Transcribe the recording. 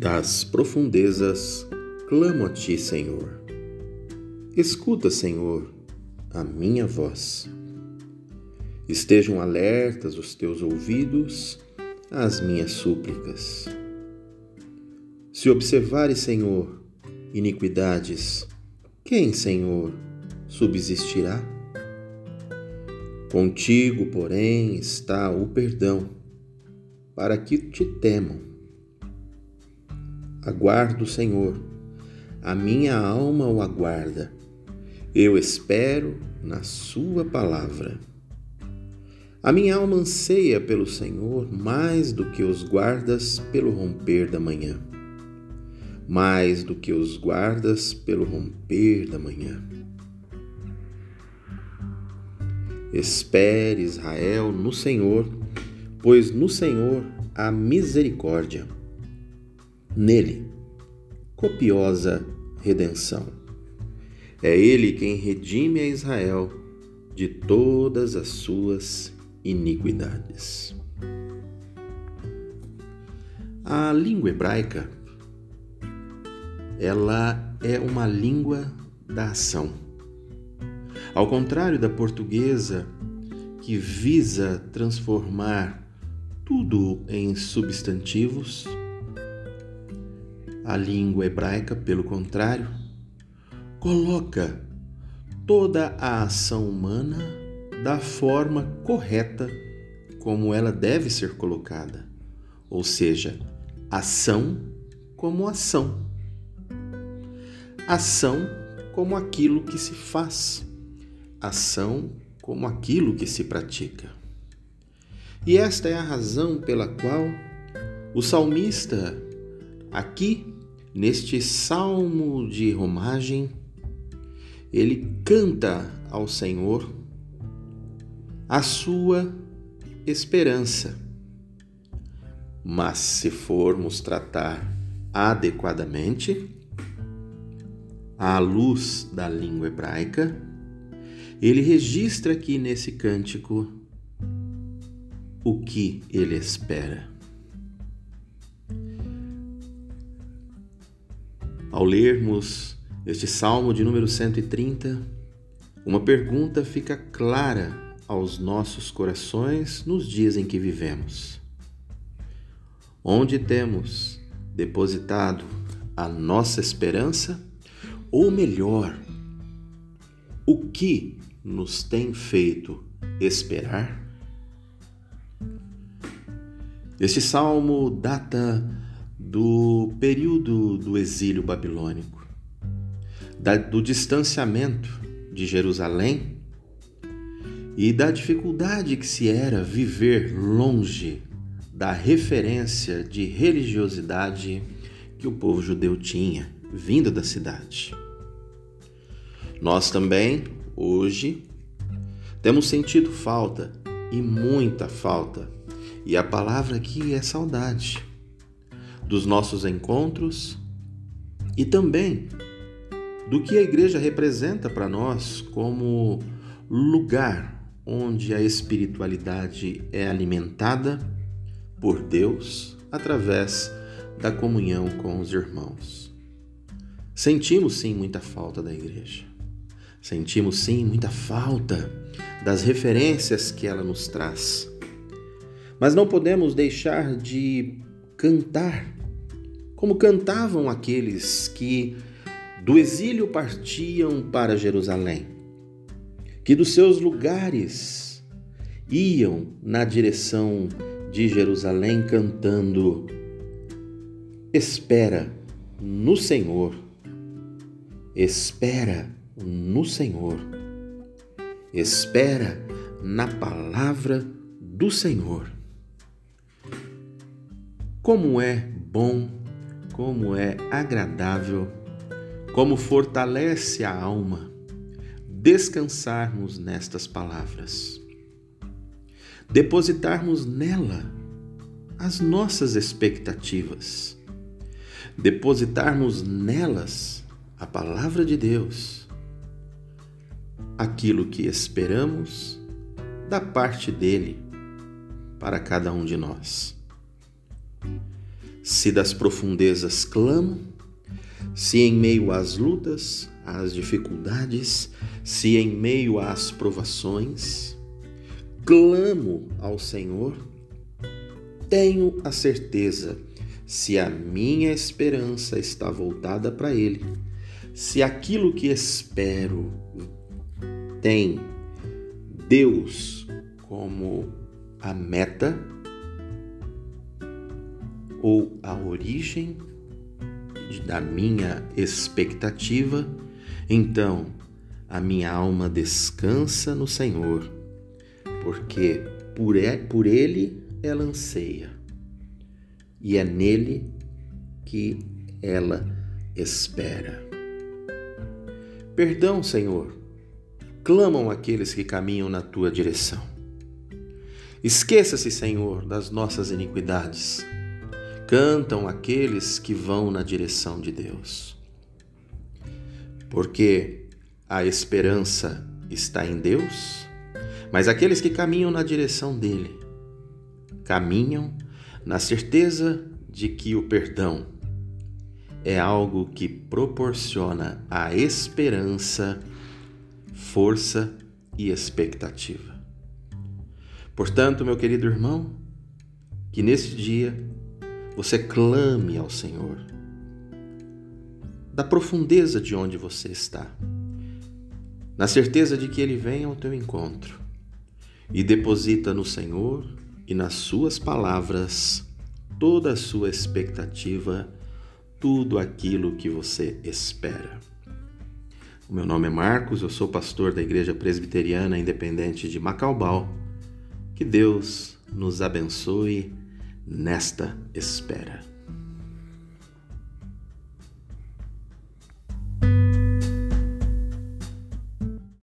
Das profundezas clamo a ti, Senhor. Escuta, Senhor, a minha voz. Estejam alertas os teus ouvidos às minhas súplicas. Se observares, Senhor, iniquidades, quem, Senhor, subsistirá? Contigo, porém, está o perdão, para que te temam Aguardo o Senhor, a minha alma o aguarda. Eu espero na Sua palavra. A minha alma anseia pelo Senhor mais do que os guardas pelo romper da manhã. Mais do que os guardas pelo romper da manhã. Espere, Israel, no Senhor, pois no Senhor há misericórdia nele copiosa redenção. É ele quem redime a Israel de todas as suas iniquidades. A língua hebraica ela é uma língua da ação. Ao contrário da portuguesa, que visa transformar tudo em substantivos, a língua hebraica, pelo contrário, coloca toda a ação humana da forma correta como ela deve ser colocada, ou seja, ação como ação. Ação como aquilo que se faz, ação como aquilo que se pratica. E esta é a razão pela qual o salmista, aqui Neste salmo de romagem, ele canta ao Senhor a sua esperança. Mas se formos tratar adequadamente, à luz da língua hebraica, ele registra aqui nesse cântico o que ele espera. Ao lermos este salmo de número 130, uma pergunta fica clara aos nossos corações nos dias em que vivemos. Onde temos depositado a nossa esperança? Ou melhor, o que nos tem feito esperar? Este salmo data do período do exílio babilônico, da, do distanciamento de Jerusalém e da dificuldade que se era viver longe da referência de religiosidade que o povo judeu tinha, vindo da cidade. Nós também, hoje, temos sentido falta e muita falta, e a palavra aqui é saudade dos nossos encontros e também do que a igreja representa para nós como lugar onde a espiritualidade é alimentada por Deus através da comunhão com os irmãos. Sentimos sim muita falta da igreja. Sentimos sim muita falta das referências que ela nos traz. Mas não podemos deixar de cantar como cantavam aqueles que do exílio partiam para Jerusalém, que dos seus lugares iam na direção de Jerusalém cantando: Espera no Senhor, espera no Senhor, espera na palavra do Senhor. Como é bom como é agradável, como fortalece a alma descansarmos nestas palavras, depositarmos nela as nossas expectativas, depositarmos nelas a palavra de Deus, aquilo que esperamos da parte dele para cada um de nós. Se das profundezas clamo, se em meio às lutas, às dificuldades, se em meio às provações, clamo ao Senhor, tenho a certeza, se a minha esperança está voltada para Ele, se aquilo que espero tem Deus como a meta ou a origem da minha expectativa, então a minha alma descansa no Senhor, porque por Ele ela anseia e é nele que ela espera. Perdão, Senhor, clamam aqueles que caminham na tua direção. Esqueça-se, Senhor, das nossas iniquidades. Cantam aqueles que vão na direção de Deus. Porque a esperança está em Deus, mas aqueles que caminham na direção dele caminham na certeza de que o perdão é algo que proporciona a esperança, força e expectativa. Portanto, meu querido irmão, que nesse dia você clame ao Senhor, da profundeza de onde você está, na certeza de que Ele vem ao teu encontro e deposita no Senhor e nas Suas palavras toda a sua expectativa, tudo aquilo que você espera. O meu nome é Marcos, eu sou pastor da Igreja Presbiteriana Independente de Macaubal. Que Deus nos abençoe nesta espera.